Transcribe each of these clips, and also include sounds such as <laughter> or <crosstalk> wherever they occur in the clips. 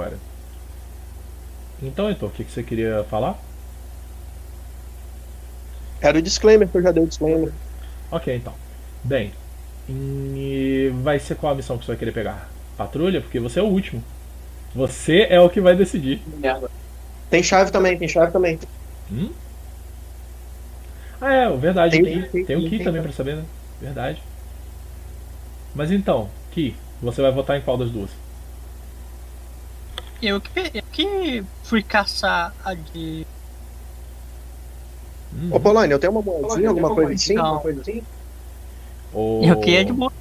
agora. Então, Heitor, o que, que você queria falar? Era o disclaimer que eu já dei o disclaimer. Ok, então. Bem, e vai ser qual a missão que você vai querer pegar? Patrulha? Porque você é o último. Você é o que vai decidir. Tem chave também, tem chave também. Hum? Ah, é, verdade. Tem- Tem, tem- tem o Ki tem- também pra saber, né? Verdade. Mas então, Ki, você vai votar em qual das duas? Eu que, eu que fui caçar a de. Hum, Ô, Polônia, eu tenho uma moedinha, alguma coisa assim? Alguma coisa assim? ô, Eu que é de boa.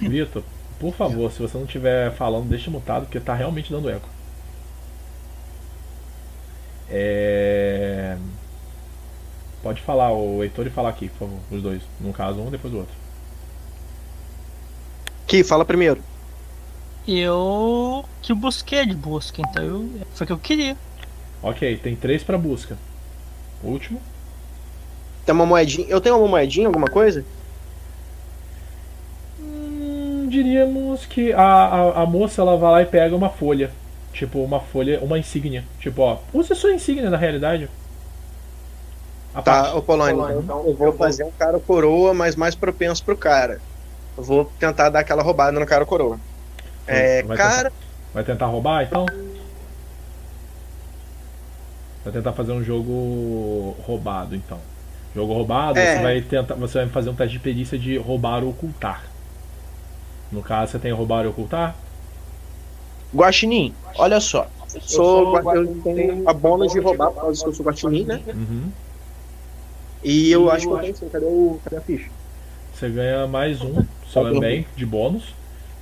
Vitor, por favor, se você não estiver falando, deixa mutado, porque tá realmente dando eco. É... Pode falar, o Heitor e falar aqui, por favor, os dois. No caso, um depois do outro. Ki, fala primeiro. Eu que busquei de busca, então eu, foi o que eu queria. Ok, tem três pra busca. Último. Tem uma moedinha. Eu tenho uma moedinha, alguma coisa? Hum, diríamos que a, a, a moça ela vai lá e pega uma folha. Tipo, uma folha, uma insígnia. Tipo, ó, use a sua insígnia na realidade. A Tá, parte- ô Polônia, então eu vou fazer um cara coroa, mas mais propenso pro cara. Eu vou tentar dar aquela roubada no cara coroa. É, Vai cara, Vai tentar roubar, então? Vai tentar fazer um jogo roubado, então. Jogo roubado, É. você vai tentar, você vai fazer um teste de perícia de roubar ou ocultar. No caso, você tem roubar ou ocultar? Guaxinim, olha só. Eu, sou, eu tenho a bônus de roubar por causa que eu sou guaxinim, né? Uhum. E eu acho que eu tenho sim. Cadê, o, cadê a ficha? Você ganha mais um, Tá bom. bem de bônus.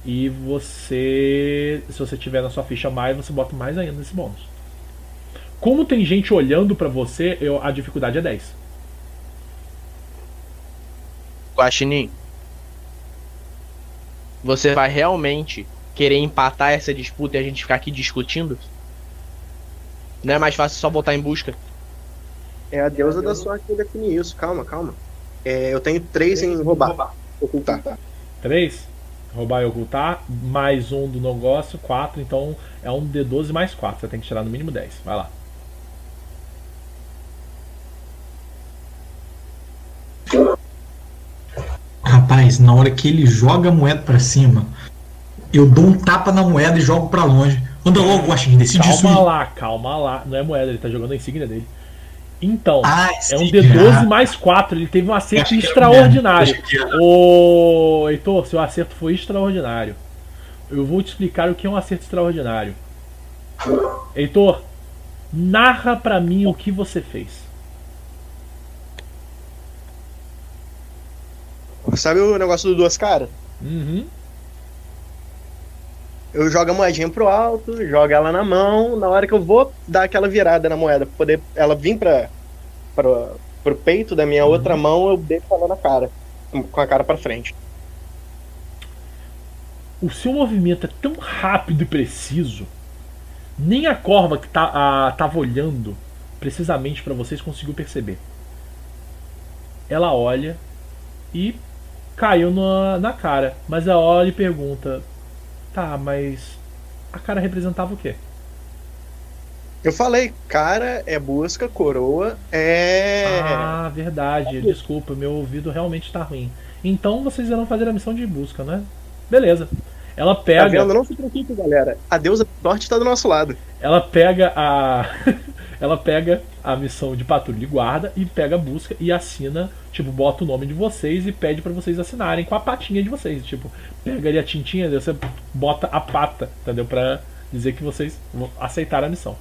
E você, se você tiver na sua ficha mais, você bota mais ainda nesse bônus. Como tem gente olhando pra você, eu, a dificuldade é 10. Guaxinim, você vai realmente querer empatar essa disputa e a gente ficar aqui discutindo? Não é mais fácil só voltar em busca? É a deusa da sorte que define isso. Calma, calma. É, eu tenho três em roubar. Ocultar. 3. Roubar e ocultar, mais um do negócio, 4. Então é um D12 mais 4. Você tem que tirar no mínimo 10. Vai lá. Rapaz, na hora que ele joga a moeda pra cima, eu dou um tapa na moeda e jogo pra longe. Anda logo, Guaxinim, decide isso. Calma lá, calma lá. Não é moeda, ele tá jogando a insígnia dele. Então, Ah, é um sim, D12 ah, mais 4. Ele teve um acerto era extraordinário. era. Ô, Heitor, seu acerto foi extraordinário. Eu vou te explicar o que é um acerto extraordinário. Heitor, narra pra mim o que você fez. Sabe o negócio do duas caras? Uhum. Eu jogo a moedinha pro alto, jogo ela na mão, na hora que eu vou dar aquela virada na moeda, pra poder ela vir pra, pra, pro peito da minha outra mão, eu deixo ela na cara, com a cara pra frente. O seu movimento é tão rápido e preciso. Nem a corva que tá, a, tava olhando precisamente pra vocês conseguiu perceber. Ela olha e caiu na, na cara. Mas ela olha e pergunta: Tá, mas a cara representava o quê? Eu falei, cara é busca, coroa é. Ah, verdade. Desculpa, meu ouvido realmente tá ruim. Então vocês irão fazer a missão de busca, né? Beleza. Ela Tá pega. vendo? Não se preocupe, galera. A deusa da sorte tá do nosso lado. Ela pega a. <laughs> ela pega a missão de patrulha e guarda e pega a busca e assina, tipo, bota o nome de vocês e pede pra vocês assinarem com a patinha de vocês. Tipo, pega ali a tintinha, você bota a pata, entendeu? Pra dizer que vocês vão aceitar a missão.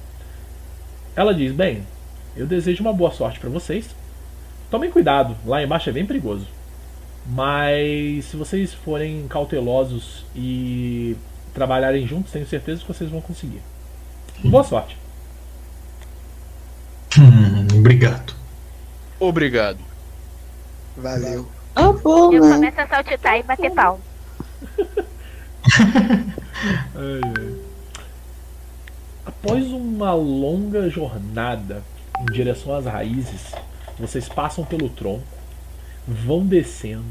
Ela diz: Bem, eu desejo uma boa sorte pra vocês. Tomem cuidado, lá embaixo é bem perigoso. Mas se vocês forem cautelosos e trabalharem juntos, tenho certeza que vocês vão conseguir. Boa sorte. Hum, obrigado. Obrigado. Valeu. Tá bom, Eu né? começo a saltitar e bater palma. <laughs> Ai, ai. Após uma longa jornada em direção às raízes, vocês passam pelo tronco, vão descendo,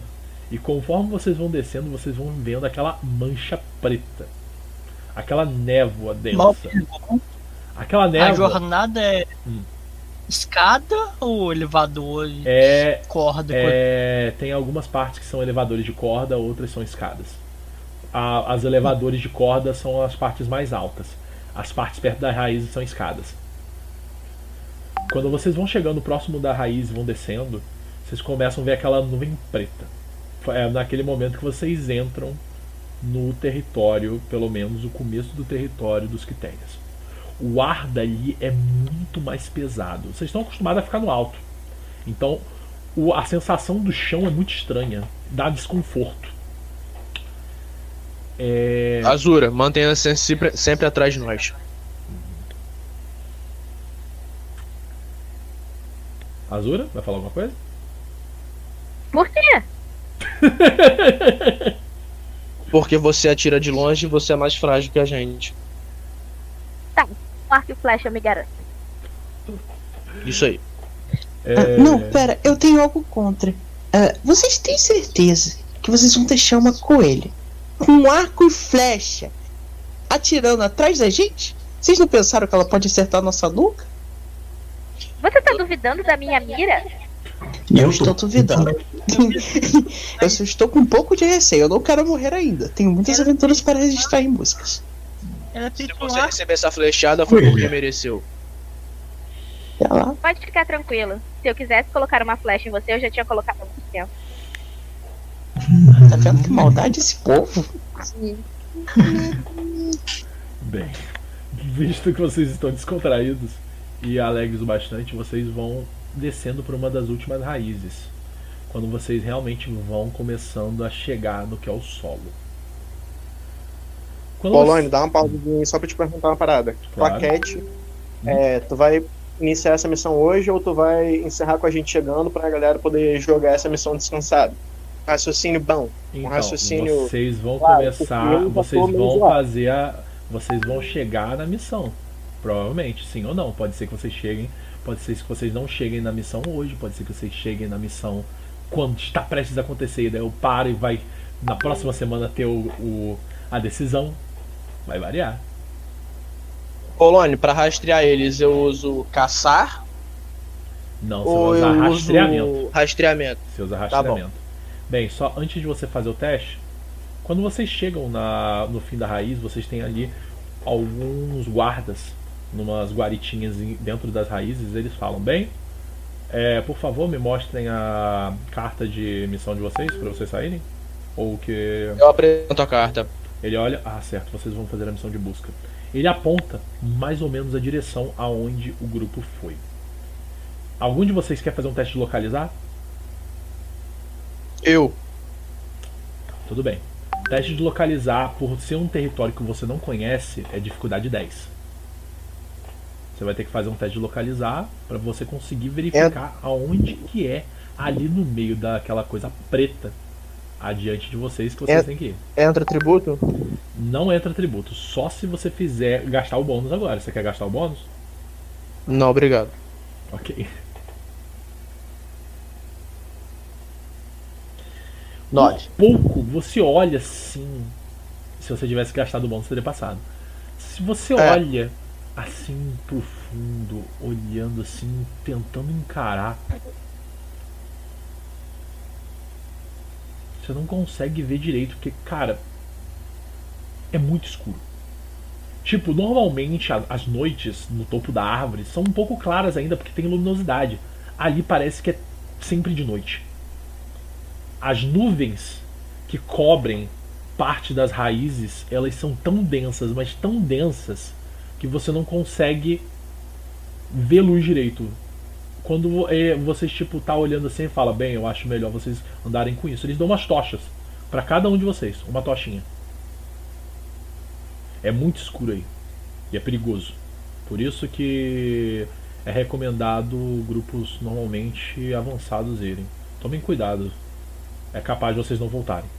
e conforme vocês vão descendo, vocês vão vendo aquela mancha preta. Aquela névoa densa. Aquela A névoa jornada é Hum. Escada ou elevador? e é, Corda? é. Tem algumas partes que são elevadores de corda, outras são escadas. A- as elevadores de corda são as partes mais altas. As partes perto da raiz são escadas. Quando vocês vão chegando próximo da raiz e vão descendo, vocês começam a ver aquela nuvem preta. É naquele momento que vocês entram no território, pelo menos o começo do território dos Quitérias. O ar dali é muito mais pesado. Vocês estão acostumados a ficar no alto. Então, o- a sensação do chão é muito estranha. Dá desconforto. É, Azura, mantenha-se sempre, sempre atrás de nós. Azura, vai falar alguma coisa? Por quê? Porque você atira de longe e você é mais frágil que a gente. Um arco e flecha me garante. Isso aí. É, Ah, não, pera, eu tenho algo contra. Ah, vocês têm certeza que vocês vão deixar uma coelha com arco e flecha atirando atrás da gente? Vocês não pensaram que ela pode acertar a nossa nuca? Você tá duvidando da minha mira? Eu tô- estou duvidando. <laughs> eu só estou com um pouco de receio. Eu não quero morrer ainda. Tenho muitas aventuras para registrar em músicas. Ela Se você receber essa flechada, foi porque mereceu. Lá. Pode ficar tranquilo. Se eu quisesse colocar uma flecha em você, eu já tinha colocado há muito tempo. Tá vendo que maldade esse povo? <laughs> Bem, visto que vocês estão descontraídos e alegres o bastante, vocês vão descendo por uma das últimas raízes. Quando vocês realmente vão começando a chegar no que é o solo. Quando Polônio, dá uma aí só pra te perguntar uma parada. Claro. Plaquete, é, tu vai iniciar essa missão hoje ou tu vai encerrar com a gente chegando pra galera poder jogar essa missão descansado? Raciocínio bom. Então, raciocínio- vocês vão Claro, começar, vocês vão fazer a. Vocês vão chegar na missão. Provavelmente, sim ou não. Pode ser que vocês cheguem, pode ser que vocês não cheguem na missão hoje, pode ser que vocês cheguem na missão quando está prestes a acontecer, e daí eu paro e vai na próxima semana ter o, o- a decisão. Vai variar. Polônio, pra rastrear eles, eu uso caçar Não, você ou vai usar rastreamento. rastreamento? Você usa Tá rastreamento. Bem, só antes de você fazer o teste, quando vocês chegam na, no fim da raiz, vocês têm ali alguns guardas, numas guaritinhas dentro das raízes, eles falam, bem, é, por favor me mostrem a carta de missão de vocês para vocês saírem. Ou que Eu apresento a carta. Ele olha, ah, certo, vocês vão fazer a missão de busca. Ele aponta mais ou menos a direção aonde o grupo foi. Algum de vocês quer fazer um teste de localizar? Eu. Tudo bem. Teste de localizar, por ser um território que você não conhece, é dificuldade 10. Você vai ter que fazer um teste de localizar para você conseguir verificar aonde que é ali no meio daquela coisa preta adiante de vocês que vocês É- têm que ir. Entra tributo? Não entra atributo, só se você fizer gastar o bônus agora. Você quer gastar o bônus? Não, obrigado. Ok. <laughs> Nove. pouco você olha assim. Se você tivesse gastado o bônus, teria passado. Se você É. olha assim pro fundo, olhando assim, tentando encarar, você não consegue ver direito, porque, cara, é muito escuro. Tipo, normalmente as noites no topo da árvore são um pouco claras ainda porque tem luminosidade. Ali parece que é sempre de noite as nuvens que cobrem parte das raízes, elas são tão densas, mas tão densas que você não consegue ver luz direito. Quando é, vocês tipo tá olhando assim e fala, bem, eu acho melhor vocês andarem com isso. Eles dão umas tochas para cada um de vocês, uma tochinha. É muito escuro aí e é perigoso. Por isso que é recomendado grupos normalmente avançados irem. Tomem cuidado é capaz de vocês não voltarem.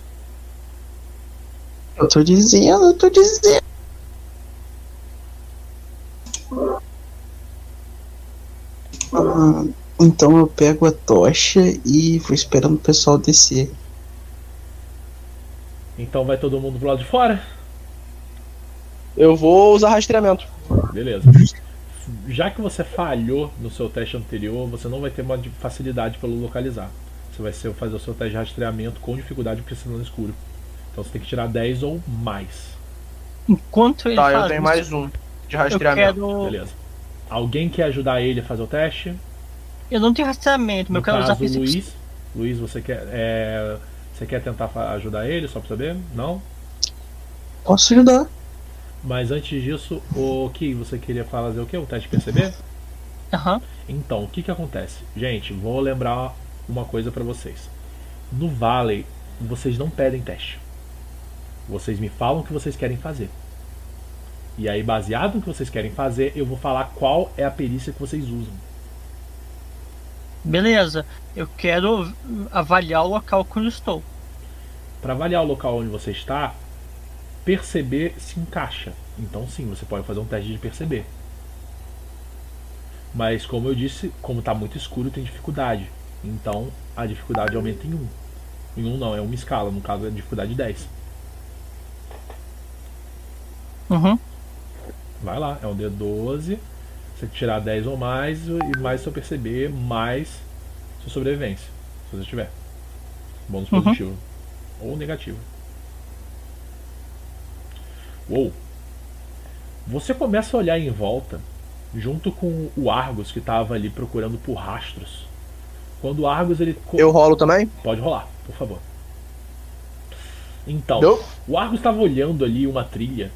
Eu tô dizendo, eu tô dizendo. Ah, então eu pego a tocha e vou esperando o pessoal descer. Então vai todo mundo pro lado de fora? Eu vou usar rastreamento. Beleza. Já que você falhou no seu teste anterior, você não vai ter uma facilidade pelo localizar. Você vai ser, fazer o seu teste de rastreamento com dificuldade porque você está no escuro. Então você tem que tirar 10 ou mais. Enquanto ele Tá, faz eu tenho isso, mais um de eu rastreamento. quero. Beleza. Alguém quer ajudar ele a fazer o teste? Eu não tenho rastreamento, mas No eu quero usar caso, física. Luiz. Luiz, você quer, é, você quer tentar ajudar ele, só pra saber? Não? Posso ajudar? Mas antes disso, o que você queria fazer o quê? O teste perceber? Aham. Então, o que que acontece? Gente, vou lembrar uma coisa pra vocês. No Valley, vocês não pedem teste. Vocês me falam o que vocês querem fazer. E aí, baseado no que vocês querem fazer, eu vou falar qual é a perícia que vocês usam. Beleza. Eu quero avaliar o local onde estou. Para avaliar o local onde você está, perceber se encaixa. Então sim, você pode fazer um teste de perceber. Mas como eu disse, como está muito escuro, tem dificuldade. Então a dificuldade aumenta em 1. Em 1 não, é uma escala, no caso é dificuldade 10. Uhum. Vai lá, é um D12. Você tirar 10 ou mais, e mais seu perceber, mais sua sobrevivência. Se você tiver. Bônus Uhum. positivo. Ou negativo. Uou! Você começa a olhar em volta, junto com o Argus que estava ali procurando por rastros. Quando o Argus ele. Eu rolo também? Pode rolar, por favor. Então, Deu? o Argus estava olhando ali uma trilha,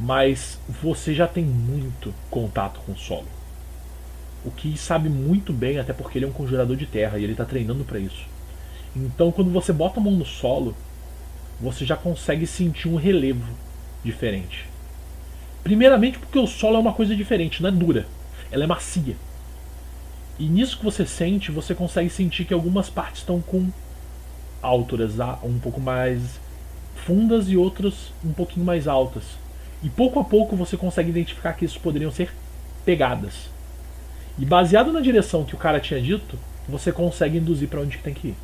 mas você já tem muito contato com o solo. O que sabe muito bem, até porque ele é um conjurador de terra e ele está treinando para isso. Então, quando você bota a mão no solo, você já consegue sentir um relevo diferente. Primeiramente, porque o solo é uma coisa diferente, não é dura, ela é macia. E nisso que você sente, você consegue sentir que algumas partes estão com alturas um pouco mais fundas e outras um pouquinho mais altas. E pouco a pouco você consegue identificar que isso poderiam ser pegadas. E baseado na direção que o cara tinha dito, você consegue induzir para onde que tem que ir.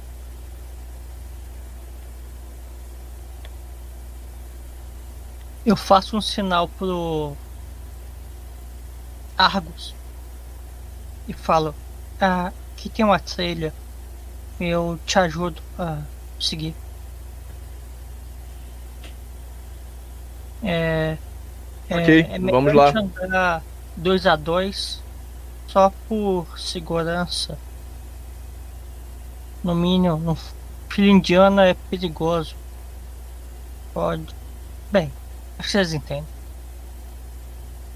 Eu faço um sinal pro Argus e falo: ah, aqui tem uma trilha. Eu te ajudo a seguir. É. é- Ok, é melhor vamos lá. andar dois a dois só por segurança. No mínimo, no filho indiano é perigoso. Pode. Bem, acho que vocês entendem.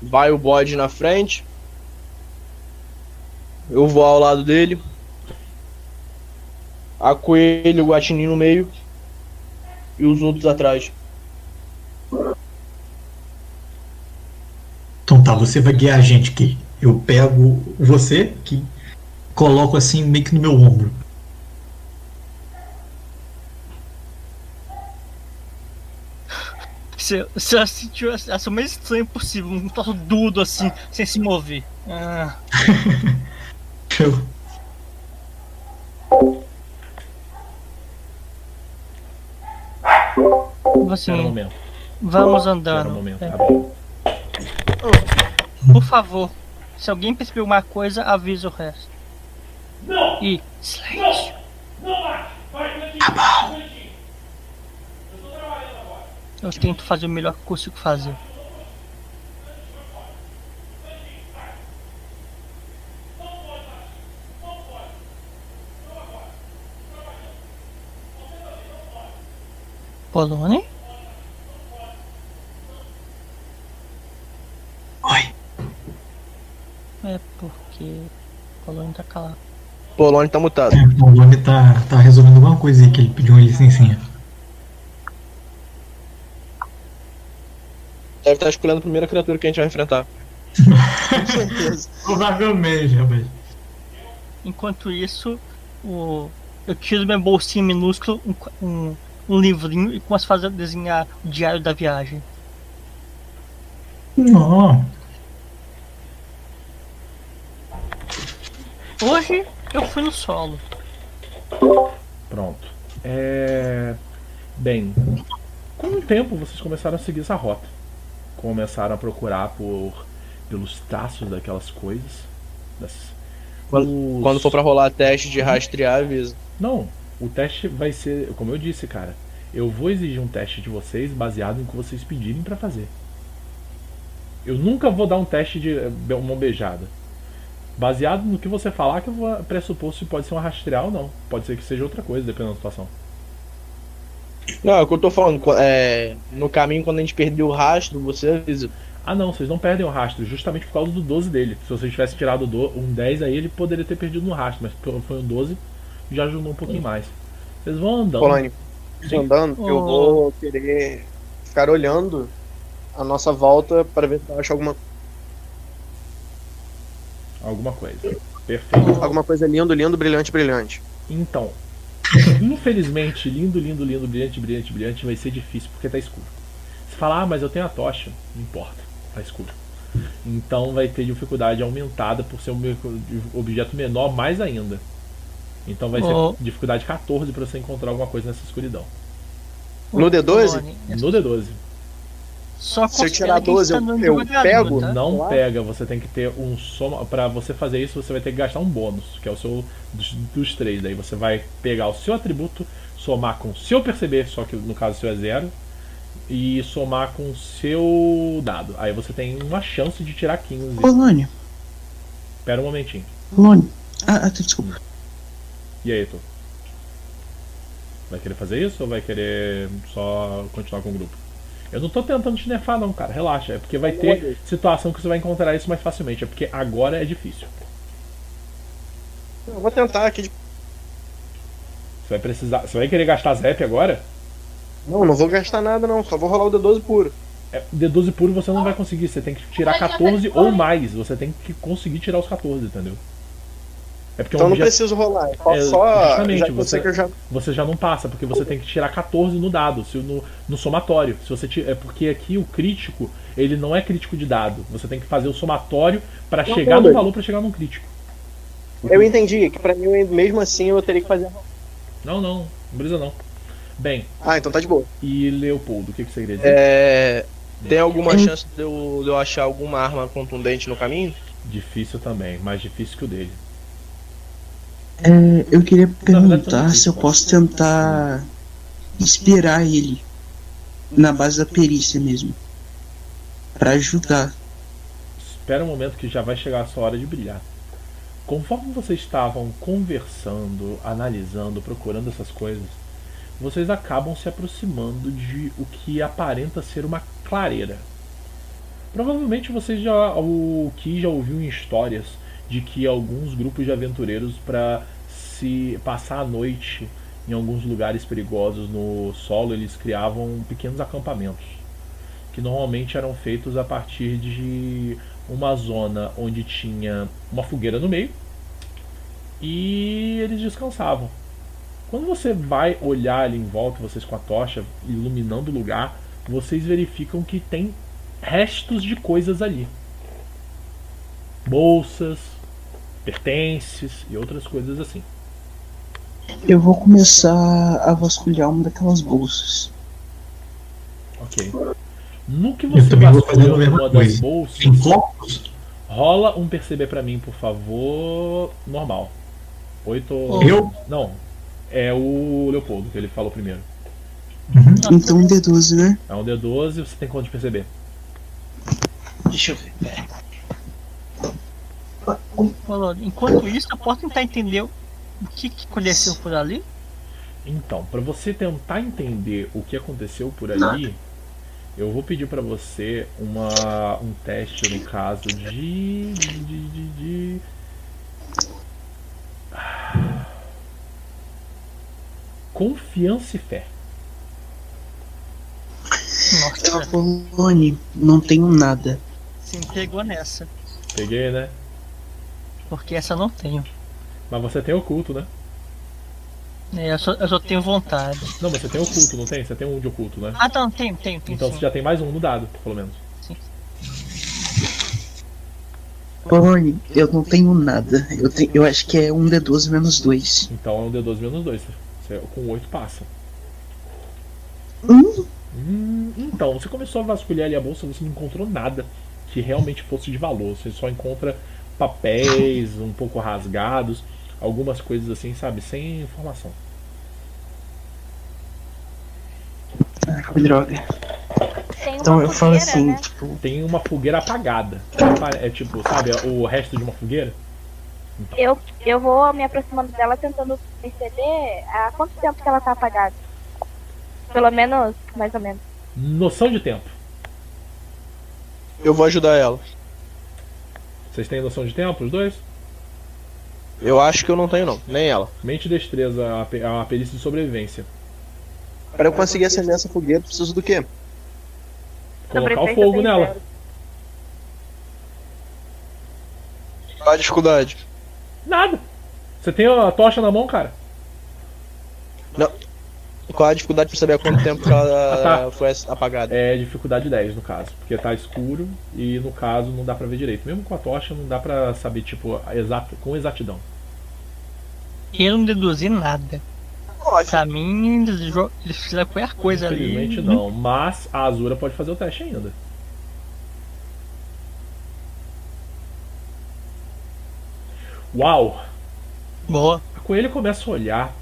Vai o bode na frente. Eu vou ao lado dele. A coelho o guaxinim no meio. E os outros atrás. Então tá, você vai guiar a gente aqui. Eu pego você, que coloco assim meio que no meu ombro. Você, você sentiu essa essa mais estranho possível, um troço duro assim, sem se mover. Ah, <laughs> Eu- momento. vamos andando. Tá bom. Por favor, se alguém perceber alguma coisa, avisa o resto. E silêncio. Eu tento fazer o melhor que consigo fazer. Polone? Oi. É porque Polone tá calado. Polônio tá mutado. É, o nome tá, tá resolvendo alguma coisa aí que ele pediu uma licencinha. Deve estar escolhendo a primeira criatura que a gente vai enfrentar. <laughs> Com certeza. Provavelmente, rapaz. Enquanto isso, o... eu tiro meu bolsinho minúsculo, um, um, um livrinho e começo a fazer desenhar o diário da viagem. Não. Hoje eu fui no solo. Pronto. É... Bem, com o tempo vocês começaram a seguir essa rota. começaram a procurar por pelos traços daquelas coisas. das- Quando- os- Quando for pra rolar teste de rastrear, avisa. Não, o teste vai ser, como eu disse, cara. Eu vou exigir um teste de vocês baseado no que vocês pedirem pra fazer. Eu nunca vou dar um teste de eh, mão beijada. Baseado no que você falar, que eu vou pressupor se pode ser um rastrear ou não. Pode ser que seja outra coisa, dependendo da situação. Não, é o que eu tô falando. É, no caminho, quando a gente perdeu o rastro, você avisa. Ah não, vocês não perdem o rastro, justamente por causa do 12 dele. Se vocês tivessem tirado um 10 aí, ele poderia ter perdido no rastro, mas foi um 12, já ajudou um pouquinho mais. Vocês vão andando. Polônia, Sim. andando, que eu vou querer ficar olhando a nossa volta para ver se eu acho alguma, Alguma coisa. Perfeito. alguma coisa lindo, lindo, brilhante, brilhante. Então, infelizmente, lindo, lindo, lindo, brilhante, brilhante, brilhante, vai ser difícil porque tá escuro. Se falar, ah, mas eu tenho a tocha, não importa, tá escuro. Então vai ter dificuldade aumentada por ser um objeto menor mais ainda. Então vai Oh. ser dificuldade 14 para você encontrar alguma coisa nessa escuridão. No D12? Polônia, No D12. Só Se eu tirar quem 12, está eu- eu jogador, pego? tá? Não Claro. pega, você tem que ter um soma. Pra você fazer isso, você vai ter que gastar um bônus, que é o seu dos, dos três. Daí você vai pegar o seu atributo, somar com o seu perceber, só que no caso o seu é zero, e somar com o seu dado. Aí você tem uma chance de tirar 15. Polônia, Espera um momentinho. Polônia. Ah, ah, desculpa. E aí, tu? Vai querer fazer isso ou vai querer só continuar com o grupo? Eu não tô tentando te nerfar não, cara. Relaxa. É porque vai ter situação que você vai encontrar isso mais facilmente. É porque agora é difícil. Eu vou tentar aqui. de- Você vai precisar. Você vai querer gastar Zep agora? Não, não vou gastar nada não, só vou rolar o D12 puro. É, D12 puro você não vai conseguir. Você tem que tirar 14 ou mais. Você tem que conseguir tirar os 14, entendeu? É porque Então um não preciso rolar, é só, É, justamente, já você- que eu já você já não passa, porque você tem que tirar 14 no dado, se no, no somatório. Se você ti- é porque aqui o crítico, ele não é crítico de dado. Você tem que fazer o somatório para chegar no valor para chegar num crítico. Eu entendi, que pra mim mesmo assim eu teria que fazer. Não, não, não precisa não. Bem, Ah, então tá de boa. e Leopoldo, o que, que você queria dizer? É, tem alguma Hum. chance de eu, de eu achar alguma arma contundente no caminho? Difícil também, mais difícil que o dele. É, eu queria perguntar se eu posso tentar inspirar ele na base da perícia mesmo. Pra ajudar. Espera um momento que já vai chegar a sua hora de brilhar. Conforme vocês estavam conversando, analisando, procurando essas coisas, vocês acabam se aproximando de o que aparenta ser uma clareira. Provavelmente vocês já o que já ouviu em histórias de que alguns grupos de aventureiros para se passar a noite em alguns lugares perigosos no solo, eles criavam pequenos acampamentos que normalmente eram feitos a partir de uma zona onde tinha uma fogueira no meio e eles descansavam. Quando você vai olhar ali em volta, vocês com a tocha iluminando o lugar, vocês verificam que tem restos de coisas ali. Bolsas, pertences e outras coisas assim. Eu vou começar a vasculhar uma daquelas bolsas. Ok. No que você mesma uma das bolsas, Tem copos? rola um perceber pra mim, por favor. Normal. Oito. Eu? Não. É o Leopoldo que ele falou primeiro. Então um D12, né? É um D12, você tem quanto de perceber? Deixa eu ver. pera. Enquanto isso, eu posso tentar entender o que, que aconteceu por ali? Então, pra você tentar entender o que aconteceu por ali, eu vou pedir pra você uma, um teste no caso de, de, de, de, de- Confiança e fé. Nossa, Polônia, não tenho nada. você me pegou nessa. Peguei, né? Porque essa eu não tenho. Mas você tem oculto, né? É, eu, só, eu só tenho vontade. Não, mas você tem oculto, não tem? Você tem um de oculto, né? Ah, não, tenho, tenho, tenho. Então sim. você já tem mais um no dado, pelo menos. Polônia, eu não tenho nada. Eu, tenho, eu acho que é um D12 menos 2. Então é um D12 menos 2. Você, com 8 passa. Hum, Hum, então. Então, você começou a vasculhar ali a bolsa, você não encontrou nada que realmente fosse de valor. Você só encontra papéis um pouco rasgados, algumas coisas assim, sabe, sem informação. Ah, que droga. Tem uma Então eu falo fogueira, assim, né? tipo, Tem uma fogueira apagada. É tipo, sabe, o resto de uma fogueira? Eu, eu vou me aproximando dela tentando perceber há quanto tempo que ela tá apagada. Pelo menos, mais ou menos. Noção de tempo. Eu vou ajudar ela. Vocês têm noção de tempo, os dois? Eu acho que eu não tenho, não. Nem ela. Mente e destreza, a a perícia de sobrevivência. Pra eu conseguir acender essa fogueira, eu preciso do quê? Colocar o fogo nela. Qual a dificuldade? Nada. Você tem a tocha na mão, cara? Qual a dificuldade pra saber há quanto tempo que ela <laughs> Ah, tá. foi apagada? É dificuldade 10 no caso, porque tá escuro e no caso não dá pra ver direito. Mesmo com a tocha não dá pra saber tipo exato, com exatidão. Eu não deduzi nada. Lógico. Pra mim, eles, eles fizeram qualquer coisa ali. Infelizmente não, mas a Azura pode fazer o teste ainda. Uau! Boa. A coelha começa a olhar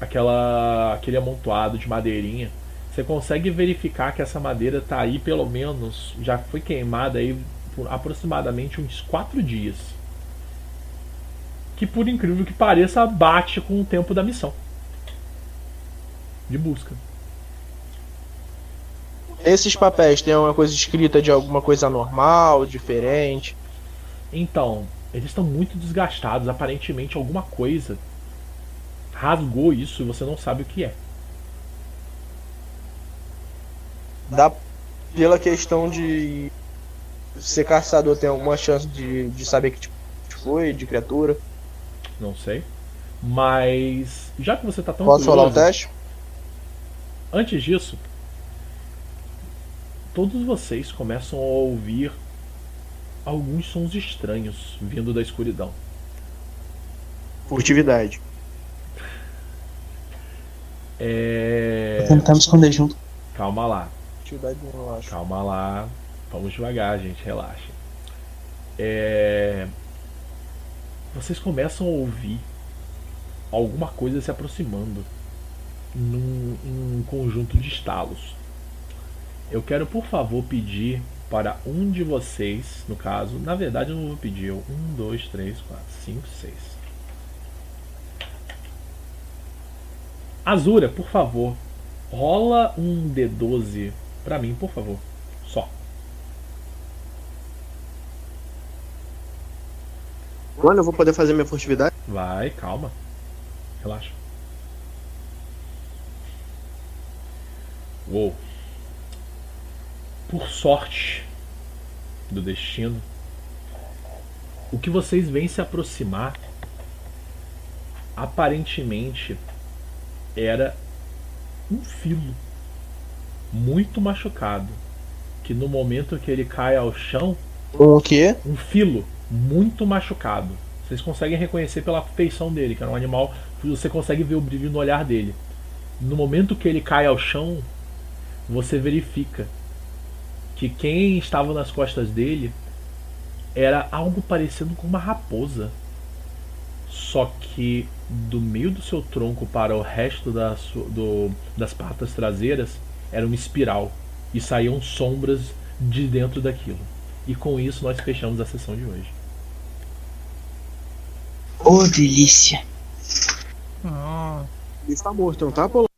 aquela, aquele amontoado de madeirinha. Você consegue verificar que essa madeira tá aí pelo menos, já foi queimada aí por aproximadamente uns 4 dias. Que por incrível que pareça, bate com o tempo da missão. De busca. Esses papéis tem alguma coisa escrita de alguma coisa normal, diferente? Então, eles estão muito desgastados. Aparentemente, alguma coisa rasgou isso e você não sabe o que é. Dá pela questão de ser caçador, tem alguma chance de, de saber que tipo foi, de criatura? Não sei. Mas, já que você tá tão Posso rolar o curioso, teste? Antes disso, todos vocês começam a ouvir alguns sons estranhos vindo da escuridão. Furtividade. É. tentar me esconder junto. Calma lá, calma lá. Vamos devagar, gente, relaxa. É. Vocês começam a ouvir alguma coisa se aproximando num, em um conjunto de estalos. Eu quero, por favor, pedir para um de vocês, no caso, na verdade eu não vou pedir, um, dois, três, quatro, cinco, seis. Azura, por favor, rola um D12 pra mim, por favor. Só. Quando eu vou poder fazer minha furtividade? Vai, calma. Relaxa. Uou. Por sorte do destino, o que vocês veem se aproximar aparentemente era um filo muito machucado que no momento que ele cai ao chão Um o quê? um filo muito machucado. Vocês conseguem reconhecer pela feição dele, que era um animal. Você consegue ver o brilho no olhar dele. No momento que ele cai ao chão, você verifica que quem estava nas costas dele era algo parecido com uma raposa. Só que do meio do seu tronco para o resto da su- do- das patas traseiras era uma espiral e saíam sombras de dentro daquilo. E com isso nós fechamos a sessão de hoje. Ô, delícia. Hum. Ele está morto, não tá, Apolo?